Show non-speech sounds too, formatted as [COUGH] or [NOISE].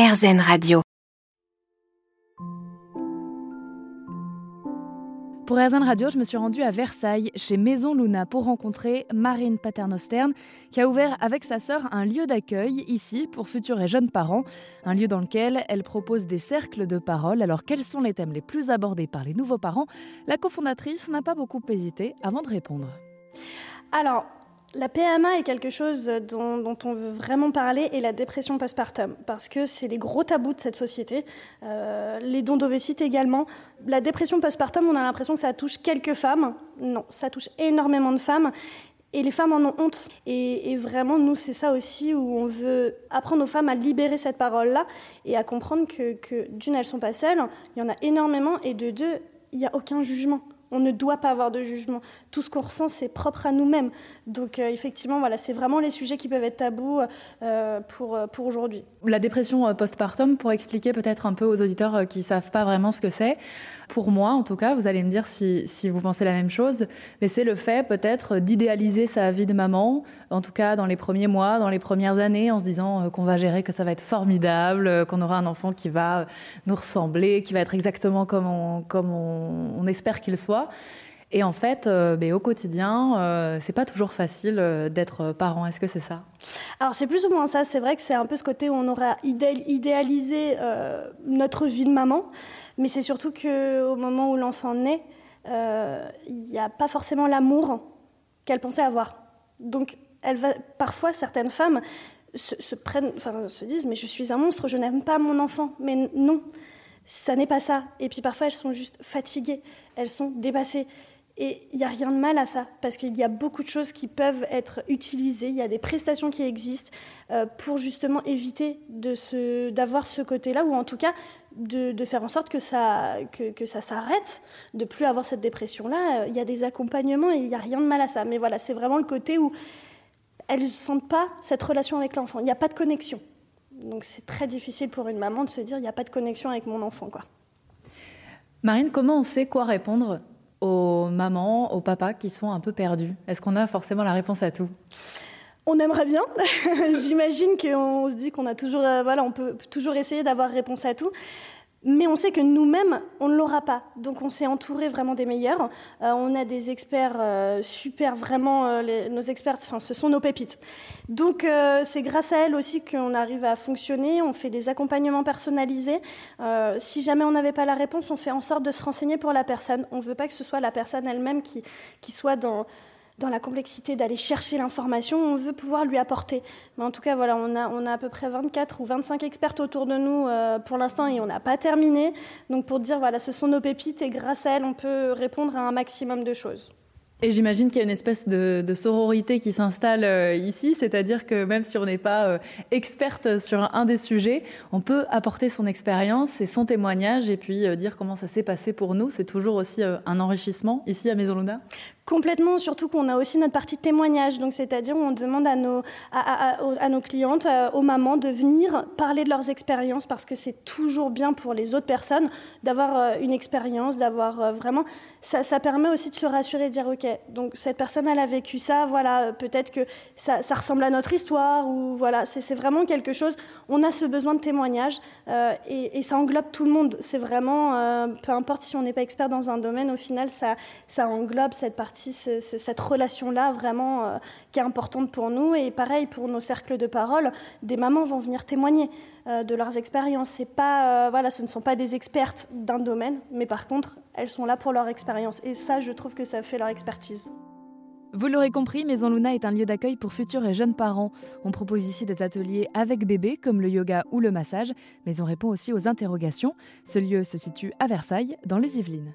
RZN Radio. Pour RZN Radio, je me suis rendue à Versailles, chez Maison Luna, pour rencontrer Marine Paternosterne, qui a ouvert avec sa sœur un lieu d'accueil ici pour futurs et jeunes parents. Un lieu dans lequel elle propose des cercles de parole. Alors, quels sont les thèmes les plus abordés par les nouveaux parents? La cofondatrice n'a pas beaucoup hésité avant de répondre. Alors, la PMA est quelque chose dont, on veut vraiment parler et la dépression postpartum, parce que c'est les gros tabous de cette société. Euh, les dons d'ovacité également. La dépression postpartum, on a l'impression que ça touche quelques femmes. Non, ça touche énormément de femmes. Et les femmes en ont honte. Et, vraiment, nous, c'est ça aussi où on veut apprendre aux femmes à libérer cette parole-là et à comprendre que, que d'une, elles sont pas seules, il y en a énormément, et de deux, il n'y a aucun jugement. On ne doit pas avoir de jugement. Tout ce qu'on ressent, c'est propre à nous-mêmes. Donc euh, effectivement, voilà, c'est vraiment les sujets qui peuvent être tabous euh, pour, euh, pour aujourd'hui. La dépression postpartum, pour expliquer peut-être un peu aux auditeurs qui ne savent pas vraiment ce que c'est, pour moi en tout cas, vous allez me dire si, si vous pensez la même chose, mais c'est le fait peut-être d'idéaliser sa vie de maman, en tout cas dans les premiers mois, dans les premières années, en se disant qu'on va gérer, que ça va être formidable, qu'on aura un enfant qui va nous ressembler, qui va être exactement comme on, comme on, on espère qu'il soit. Et en fait, euh, ben, au quotidien, euh, c'est pas toujours facile euh, d'être parent. Est-ce que c'est ça? Alors c'est plus ou moins ça. C'est vrai que c'est un peu ce côté où on aura idéalisé notre vie de maman, mais c'est surtout qu'au moment où l'enfant naît, il n'y a pas forcément l'amour qu'elle pensait avoir. Donc, elle va, parfois, certaines femmes se disent Mais je suis un monstre, je n'aime pas mon enfant. Mais non, ça n'est pas ça. Et puis parfois, elles sont juste fatiguées, elles sont dépassées. Et il n'y a rien de mal à ça, parce qu'il y a beaucoup de choses qui peuvent être utilisées, il y a des prestations qui existent euh, pour justement éviter d'avoir ce côté-là, ou en tout cas de, faire en sorte que ça, s'arrête, de plus avoir cette dépression-là. Il y a des accompagnements et il n'y a rien de mal à ça. Mais voilà, c'est vraiment le côté où elles ne sentent pas cette relation avec l'enfant, il n'y a pas de connexion. Donc c'est très difficile pour une maman de se dire il n'y a pas de connexion avec mon enfant. Quoi. Marine, comment on sait quoi répondre aux mamans, aux papas qui sont un peu perdus? Est-ce qu'on a forcément la réponse à tout? On aimerait bien. [LAUGHS] J'imagine qu'on se dit qu'on a toujours, euh, voilà, on peut toujours essayer d'avoir réponse à tout. Mais on sait que nous-mêmes, on ne l'aura pas. Donc on s'est entouré vraiment des meilleurs. Euh, on a des experts euh, super, vraiment, euh, nos experts, enfin, ce sont nos pépites. Donc c'est grâce à elles aussi qu'on arrive à fonctionner. On fait des accompagnements personnalisés. si jamais on n'avait pas la réponse, on fait en sorte de se renseigner pour la personne. On ne veut pas que ce soit la personne elle-même qui, qui soit dans dans la complexité d'aller chercher l'information, on veut pouvoir lui apporter. Mais en tout cas, voilà, on a, on a à peu près 24 ou 25 expertes autour de nous euh, pour l'instant et on n'a pas terminé. Donc pour dire, voilà, ce sont nos pépites et grâce à elles, on peut répondre à un maximum de choses. Et j'imagine qu'il y a une espèce de, sororité qui s'installe euh, ici, c'est-à-dire que même si on n'est pas euh, experte sur un, des sujets, on peut apporter son expérience et son témoignage et puis dire comment ça s'est passé pour nous. C'est toujours aussi un enrichissement ici à Maison Luna? Complètement, surtout qu'on a aussi notre partie témoignage, donc c'est-à-dire on demande à nos, à, nos clientes, euh, aux mamans, de venir parler de leurs expériences parce que c'est toujours bien pour les autres personnes d'avoir euh, une expérience, d'avoir euh, vraiment. Ça, permet aussi de se rassurer, de dire ok, donc cette personne elle a vécu ça, voilà, peut-être que ça, ressemble à notre histoire ou voilà, c'est vraiment quelque chose. On a ce besoin de témoignage et, et, ça englobe tout le monde. C'est vraiment, peu importe si on n'est pas expert dans un domaine, au final ça, ça englobe cette partie cette relation-là vraiment euh, qui est importante pour nous. Et pareil pour nos cercles de parole, des mamans vont venir témoigner euh, de leurs expériences. Pas, euh, voilà, ce ne sont pas des expertes d'un domaine, mais par contre, elles sont là pour leur expérience. Et ça, je trouve que ça fait leur expertise. Vous l'aurez compris, Maison Luna est un lieu d'accueil pour futurs et jeunes parents. On propose ici des ateliers avec bébé, comme le yoga ou le massage, mais on répond aussi aux interrogations. Ce lieu se situe à Versailles, dans les Yvelines.